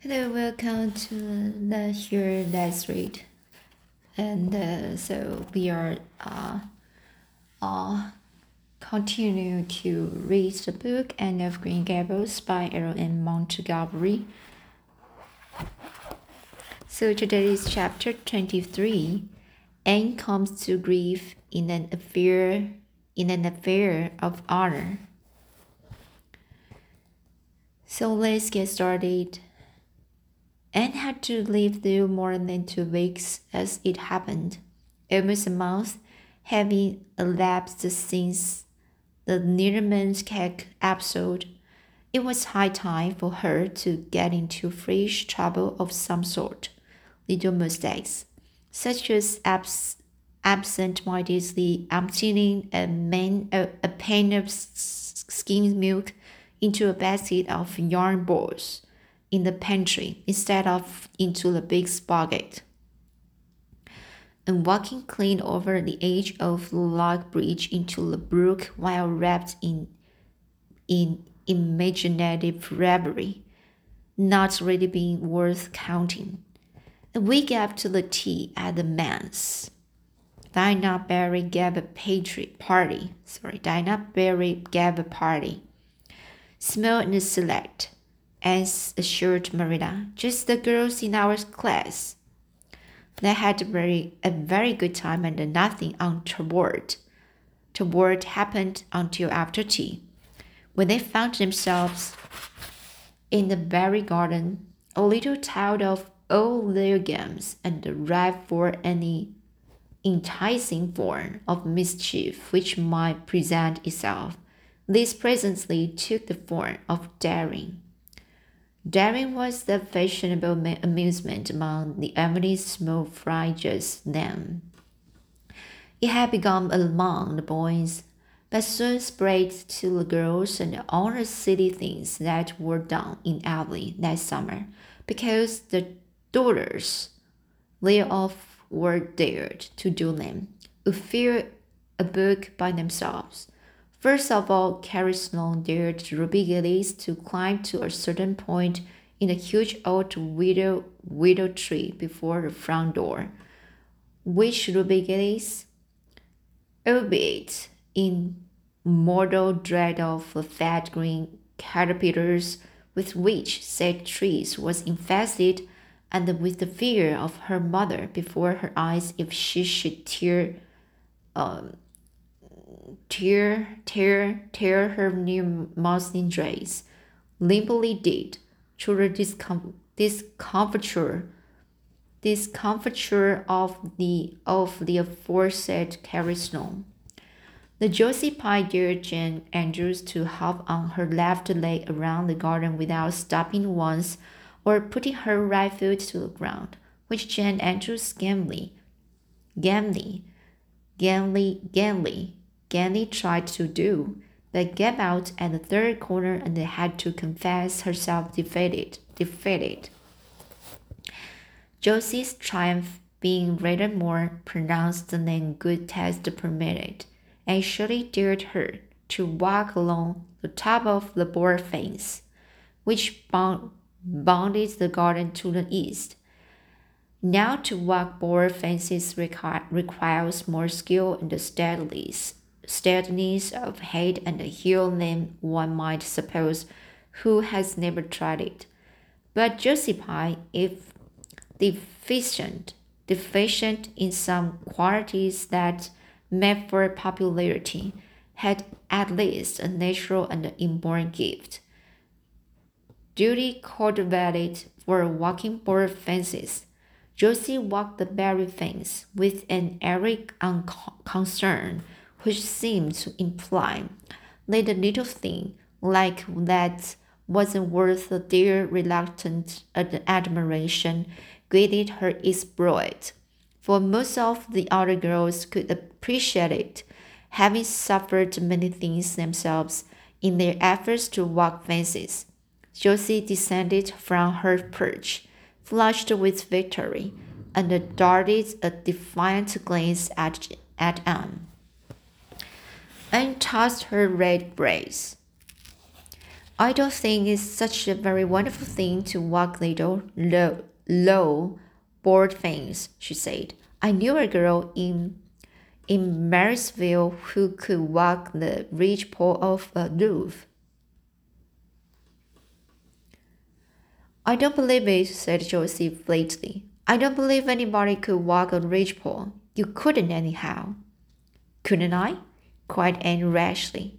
Hello, welcome to the Here Let's Read. And uh, so we are uh, uh, continue to read the book *Anne of Green Gables by L.M. Montgomery. So today is chapter 23. Anne comes to grief in an affair in an affair of honor. So let's get started. Anne had to live through more than two weeks as it happened, almost a month having elapsed since the Needleman's cake episode. It was high time for her to get into fresh trouble of some sort. Little mistakes, such as abs- absent-mindedly emptying a, man, a, pan of skimmed milk into a basket of yarn balls in the pantry instead of into the big spaghetti. And walking clean over the edge of the log bridge into the brook while wrapped in in imaginative reverie, not really being worth counting. A week after the tea at the manse, Dinah Barry gave a patriot party. Sorry, Dinah Barry gave a party. Smell and select as assured Marilla, just the girls in our class. They had a very, a very good time and nothing untoward. Toward happened until after tea, when they found themselves in the berry garden, a little tired of all their games and ripe for any enticing form of mischief which might present itself. This presently took the form of daring. Daring was the fashionable amusement among the Avonlea's small fry just then. It had begun among the boys, but soon spread to the girls and all the silly things that were done in Avonlea that summer, because the daughters thereof were dared to do them, who feared a book by themselves First of all, Carrie Sloane dared Ruby Gillis to climb to a certain point in a huge old widow, widow tree before the front door, which Ruby Gillis, albeit in mortal dread of the fat green caterpillars with which said trees was infested, and with the fear of her mother before her eyes if she should tear um, tear, tear, tear her new muslin dress, limply did, to the discom- discomfiture, discomfiture of the of the aforesaid Carrie Sloane. The Josie Pye dared Jane Andrews to hop on her left leg around the garden without stopping once or putting her right foot to the ground, which Jane Andrews gamely, gamely, gamely, gamely, Ganley tried to do, but gave out at the third corner and had to confess herself defeated. Defeated. Josie's triumph being rather more pronounced than good taste permitted, and actually dared her to walk along the top of the board fence, which bound, bounded the garden to the east. Now to walk board fences requires more skill and steadiness steadiness of head and heel than one might suppose who has never tried it. But Pye, if deficient, deficient in some qualities that made for popularity, had at least a natural and inborn gift. Duty cultivated for walking board fences. Josie walked the berry fence with an airy unconcern which seemed to imply that a little thing like that wasn't worth their reluctant admiration greeted her exploit, for most of the other girls could appreciate it, having suffered many things themselves in their efforts to walk fences. Josie descended from her perch, flushed with victory, and darted a defiant glance at, at Anne and tossed her red braids. I don't think it's such a very wonderful thing to walk little, low, low, bored things, she said. I knew a girl in in Marysville who could walk the ridgepole of a roof. I don't believe it, said Josie flatly. I don't believe anybody could walk a ridgepole. You couldn't anyhow. Couldn't I? Cried Anne rashly.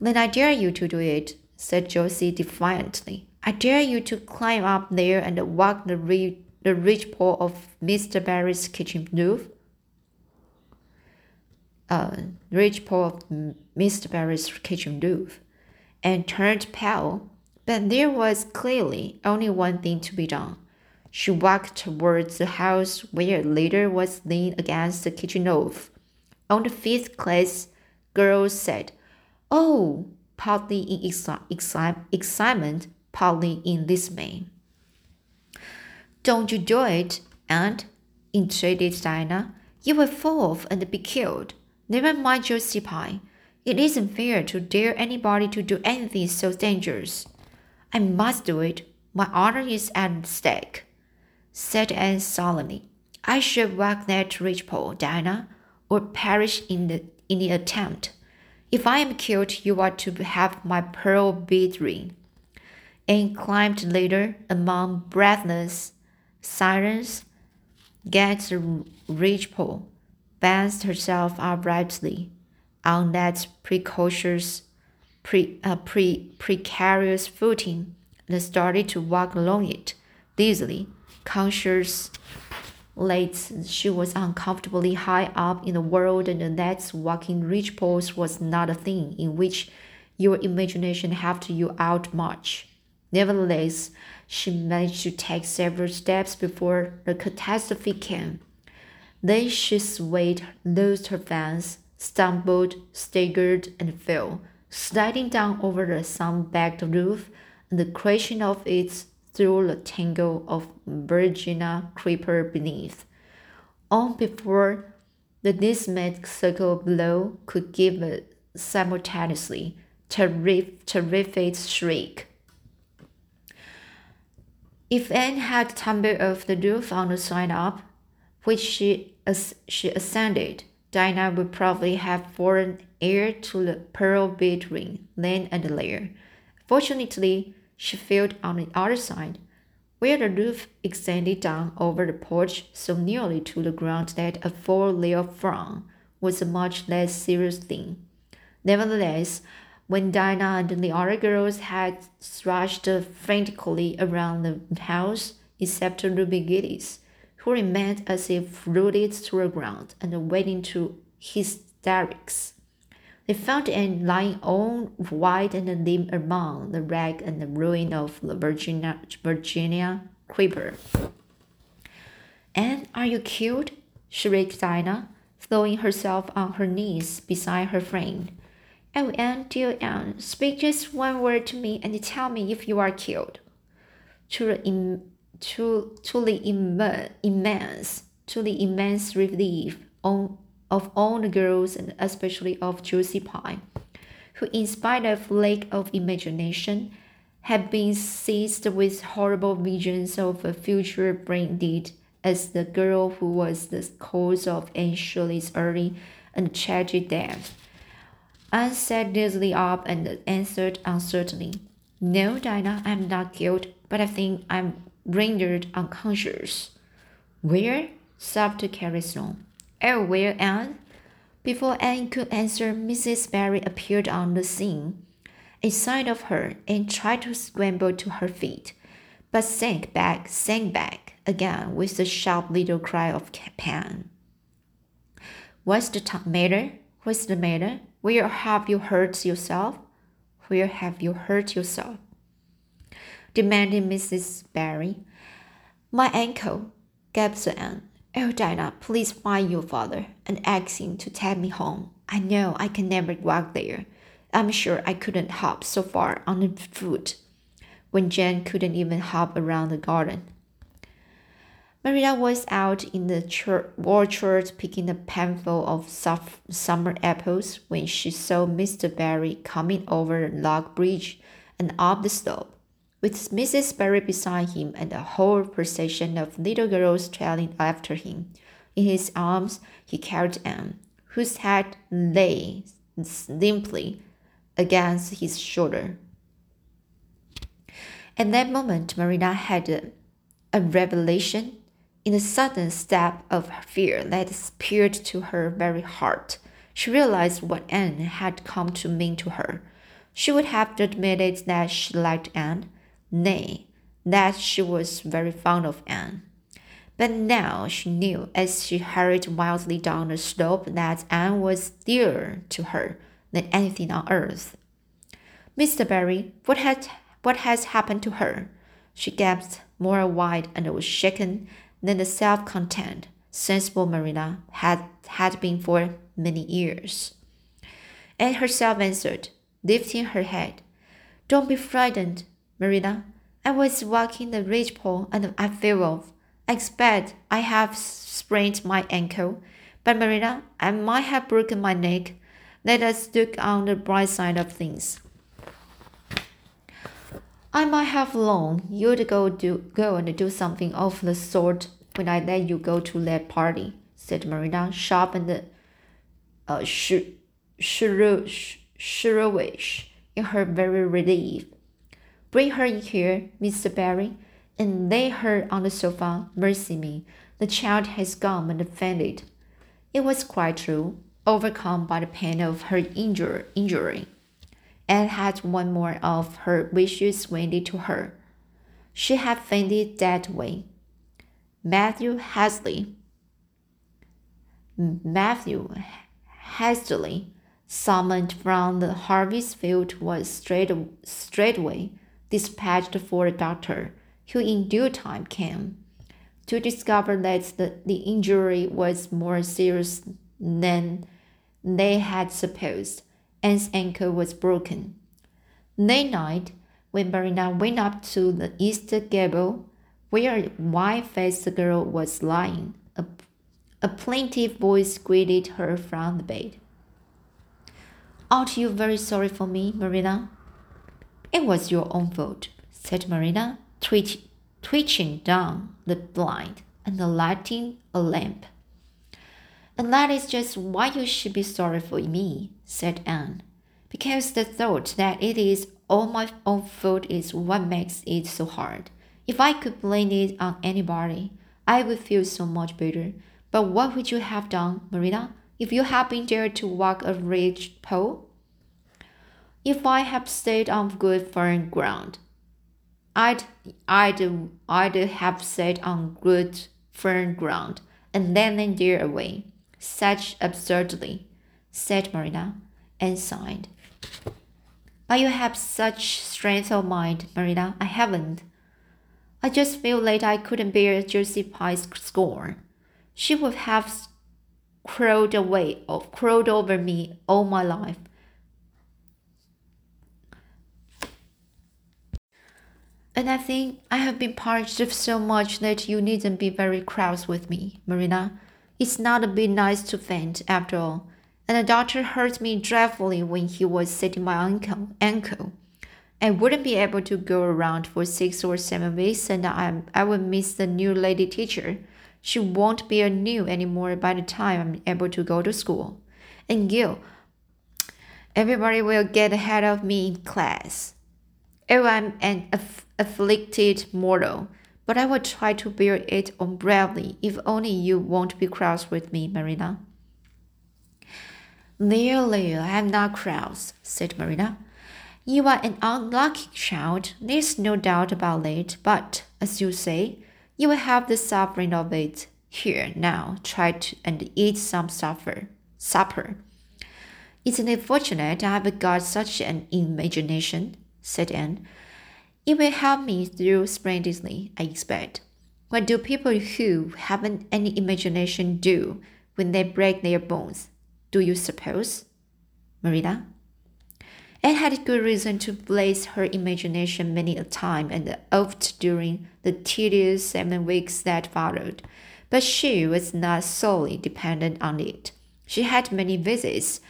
Then I dare you to do it, said Josie defiantly. I dare you to climb up there and walk the, ridge, the ridgepole of Mr. Barry's kitchen roof. Uh, ridgepole of Mr. Barry's kitchen roof, and turned pale. But there was clearly only one thing to be done. She walked towards the house where a ladder was leaned against the kitchen roof. On the fifth class, girls said, Oh, partly in exci excitement, partly in dismay. Don't you do it, Anne, entreated Diana. You will fall off and be killed. Never mind Josie Pye. It isn't fair to dare anybody to do anything so dangerous. I must do it. My honor is at stake, said Anne solemnly. I shall walk that ridgepole, Diana, or perish in the in the attempt. If I am killed, you are to have my pearl bead ring. And climbed later among breathless sirens, gained the ridgepole, balanced herself uprightly on that precocious, pre, uh, pre, precarious footing, and started to walk along it, dizzily, conscious late she was uncomfortably high up in the world and that walking ridgepoles was not a thing in which your imagination helped you out much. Nevertheless, she managed to take several steps before the catastrophe came. Then she swayed, lost her balance, stumbled, staggered, and fell, sliding down over the sun-backed roof and the crashing of it through the tangle of Virginia creeper beneath. On before the dismayed circle below could give a simultaneously terrific, terrific shriek. If Anne had tumbled off the roof on the side up, which she, as she ascended, Dinah would probably have fallen heir to the pearl bead ring then and there. Fortunately, she fell on the other side, where the roof extended down over the porch so nearly to the ground that a fall therefrom was a much less serious thing. Nevertheless, when Dinah and the other girls had thrashed frantically around the house, except Ruby Gillis, who remained as if rooted to the ground and waiting to hysterics. They found Anne lying all white and limp among the wreck and the ruin of the Virginia, Virginia creeper. Anne, are you killed? shrieked Dinah, throwing herself on her knees beside her friend. Oh, Anne, dear Anne, speak just one word to me and tell me if you are killed. To the, Im to, to the Im immense, to the immense relief on of all the girls and especially of Josie Pye, who, in spite of lack of imagination, had been seized with horrible visions of a future branded as the girl who was the cause of Anne Shirley's early and tragic death. Anne sat dizzily up and answered uncertainly, No, Dinah, I'm not killed, but I think I'm rendered unconscious. Where? sobbed Carrie Sloane. Oh, where, Anne? Before Anne could answer, Mrs. Barry appeared on the scene. A sight of her, and tried to scramble to her feet, but sank back, sank back again with a sharp little cry of pain. What's the matter? What's the matter? Where have you hurt yourself? Where have you hurt yourself? demanded Mrs. Barry. My ankle, gasped Anne. Oh, Dinah, please find your father and ask him to take me home. I know I can never walk there. I'm sure I couldn't hop so far on foot when Jane couldn't even hop around the garden. Marina was out in the orchard picking a panful of soft summer apples when she saw Mr. Barry coming over the log bridge and up the slope, with Mrs. Barry beside him and a whole procession of little girls trailing after him. In his arms, he carried Anne, whose head lay limply against his shoulder. At that moment, Marina had a, a revelation in a sudden stab of fear that speared to her very heart. She realized what Anne had come to mean to her. She would have admitted that she liked Anne, nay, that she was very fond of Anne. But now she knew as she hurried wildly down the slope that Anne was dearer to her than anything on earth. Mr. Barry, what had what has happened to her? She gasped more wide and was shaken than the self-content, sensible Marina had, had been for many years. Anne herself answered, lifting her head. Don't be frightened, Marina. I was walking the ridgepole and I fell off. I expect I have sprained my ankle, but Marina, I might have broken my neck. Let us look on the bright side of things. I might have known you'd go do go and do something of the sort when I let you go to that party, said Marina, sharp and uh, in her very relief. Bring her in here, Mr. Barry, and lay her on the sofa. Mercy me, the child has gone and fainted. It was quite true, overcome by the pain of her injur injury and had one more of her wishes granted to her. She had fainted that way. Matthew hastily, Matthew hastily summoned from the harvest field was straight, straightway dispatched for a doctor, who in due time came to discover that the, the injury was more serious than they had supposed. Anne's ankle was broken. That night, when Marina went up to the east gable, where a white-faced girl was lying, a, a plaintive voice greeted her from the bed. Aren't you very sorry for me, Marina? It was your own fault, said Marina, twitch, twitching down the blind and lighting a lamp. And that is just why you should be sorry for me, said Anne, because the thought that it is all my own fault is what makes it so hard. If I could blame it on anybody, I would feel so much better. But what would you have done, Marina, if you had been dared to walk a ridge pole? If I had stayed on good firm ground, I'd, I'd, I'd have stayed on good firm ground and then and there away such absurdly, said Marina, and sighed. But you have such strength of mind, Marina. I haven't. I just feel that I couldn't bear Josie Pye's scorn. She would have crawled away or crawled over me all my life. And I think I have been punished so much that you needn't be very cross with me, Marina. It's not a bit nice to faint, after all. And the doctor hurt me dreadfully when he was setting my ankle. ankle. I wouldn't be able to go around for six or seven weeks, and I, I would miss the new lady teacher. She won't be a new anymore by the time I'm able to go to school. And Gil, everybody will get ahead of me in class. Oh, I'm an aff afflicted mortal. But I will try to bear it on bravely if only you won't be cross with me, Marina. There, I am not cross, said Marina. You are an unlucky child, there's no doubt about it, but, as you say, you will have the suffering of it. Here, now, try to and eat some supper. Supper. Isn't it fortunate I have got such an imagination? said Anne. It will help me through splendidly, I expect. What do people who haven't any imagination do when they break their bones? Do you suppose? Marina? Anne had good reason to blaze her imagination many a time and oft during the tedious seven weeks that followed. But she was not solely dependent on it. She had many visits,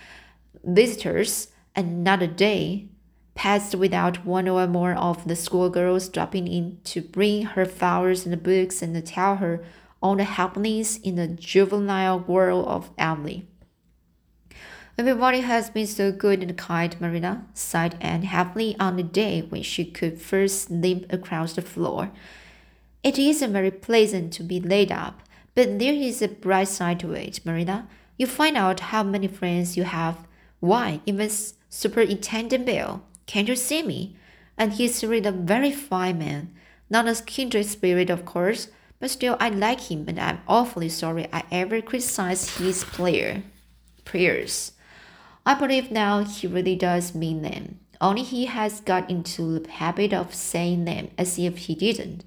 visitors, and not a day passed without one or more of the schoolgirls dropping in to bring her flowers and books and tell her all the happenings in the juvenile world of Avonlea. Everybody has been so good and kind, Marina, sighed Anne happily on the day when she could first limp across the floor. It isn't very pleasant to be laid up, but there is a bright side to it, Marina. You find out how many friends you have. Why, even Superintendent Bell can't you see me? And he's really a very fine man. Not a kindred spirit, of course, but still I like him and I'm awfully sorry I ever criticized his prayer, prayers. I believe now he really does mean them. Only he has got into the habit of saying them as if he didn't.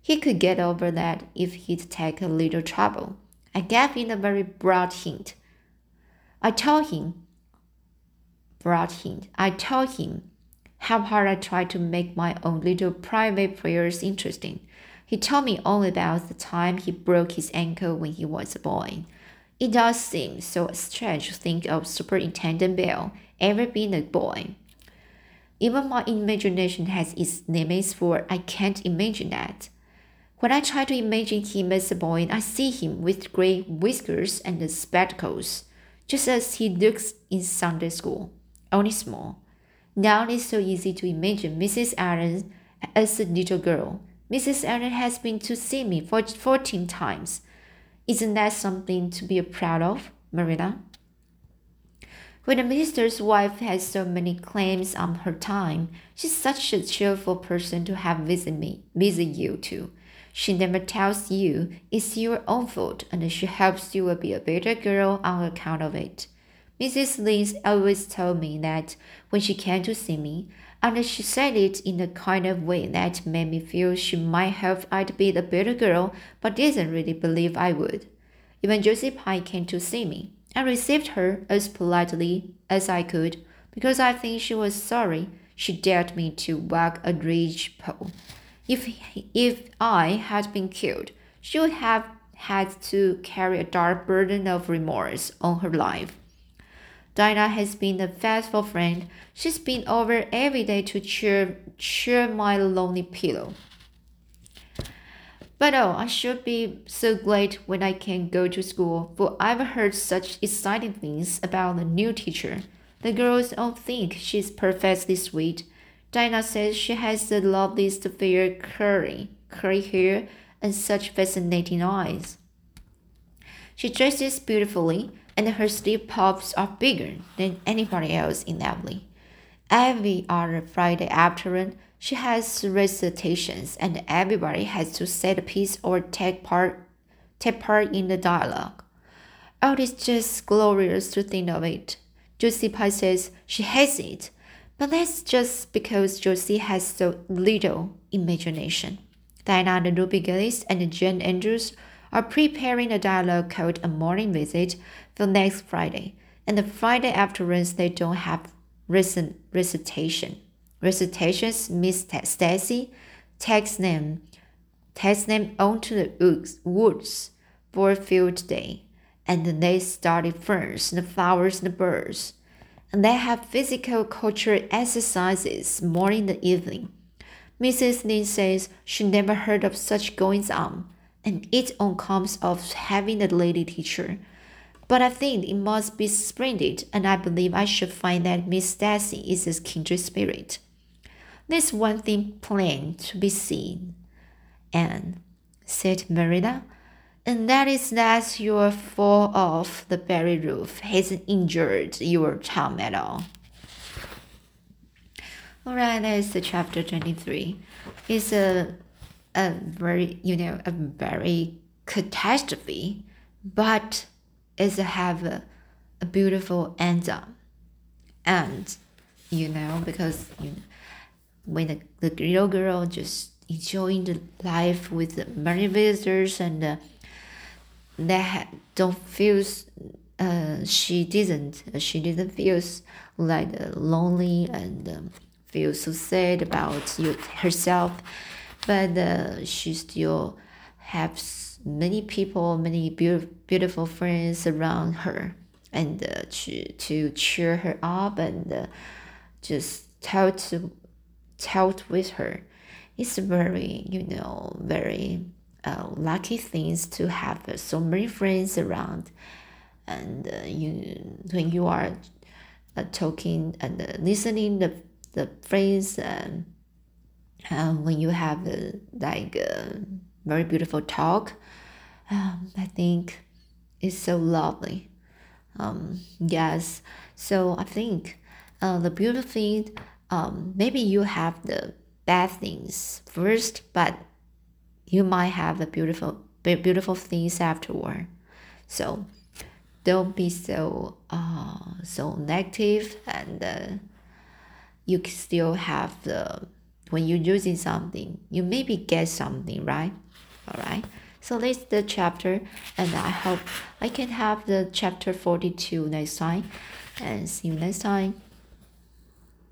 He could get over that if he'd take a little trouble. I gave him a very broad hint. I told him, broad hint, I told him how hard I tried to make my own little private prayers interesting. He told me all about the time he broke his ankle when he was a boy. It does seem so strange to think of Superintendent Bell ever being a boy. Even my imagination has its limits, for I can't imagine that. When I try to imagine him as a boy, I see him with gray whiskers and spectacles, just as he looks in Sunday school, only small. Now it's so easy to imagine Mrs. Allan as a little girl. Mrs. Allan has been to see me for 14 times. Isn't that something to be proud of, Marilla? When a minister's wife has so many claims on her time, she's such a cheerful person to have visit me, visit you too. She never tells you it's your own fault, and she helps you be a better girl on account of it. Mrs. Lynde always told me that when she came to see me, and she said it in a kind of way that made me feel she might have I'd be the better girl, but didn't really believe I would. Even Josie Pye came to see me. I received her as politely as I could, because I think she was sorry she dared me to walk a ridge pole. If, if I had been killed, she would have had to carry a dark burden of remorse on her life. Dinah has been a faithful friend. She's been over every day to cheer, cheer my lonely pillow. But oh, I should be so glad when I can go to school, for I've heard such exciting things about the new teacher. The girls all think she's perfectly sweet. Dinah says she has the loveliest fair curly, curly hair and such fascinating eyes. She dresses beautifully and her sleep pops are bigger than anybody else in Avonlea. Every other Friday afternoon, she has recitations, and everybody has to say a piece or take part, take part in the dialogue. Oh, it's just glorious to think of it. Josie Pye says she hates it, but that's just because Josie has so little imagination. Diana Ruby Gillis and Jane Andrews are preparing a dialogue called A Morning Visit for next Friday. And the Friday afterwards, they don't have recent recitation. Recitations Miss Stacy takes them takes them onto the woods for a field day, and they study ferns, the flowers, and the birds. And they have physical culture exercises morning and evening. Mrs. Lynde says she never heard of such goings on, and it all comes of having a lady teacher. But I think it must be splendid, and I believe I should find that Miss Stacy is a kindred spirit. There's one thing plain to be seen, Anne, said Marilla, and that is that your fall off the barry roof hasn't injured your charm at all. Alright, that is the chapter 23. It's a a very you know a very catastrophe, but it have a, a beautiful end and you know because you know when the, the little girl just enjoying the life with many visitors and uh, they don't feel uh, she didn't she didn't feel like lonely and um, feel so sad about you, herself but uh, she still has many people many be- beautiful friends around her. And uh, to, to cheer her up and uh, just talk to talk with her. It's very you know very uh, lucky things to have uh, so many friends around. And uh, you when you are talking and listening the the friends and um, when you have like a very beautiful talk um, i think it's so lovely. Um, yes. So i think uh, the beautiful thing um, maybe you have the bad things first but you might have the beautiful beautiful things afterward. So don't be so uh, so negative and uh, you still have the when you're using something you maybe get something right? All right so this is the chapter and i hope i can have the chapter 42 next time and see you next time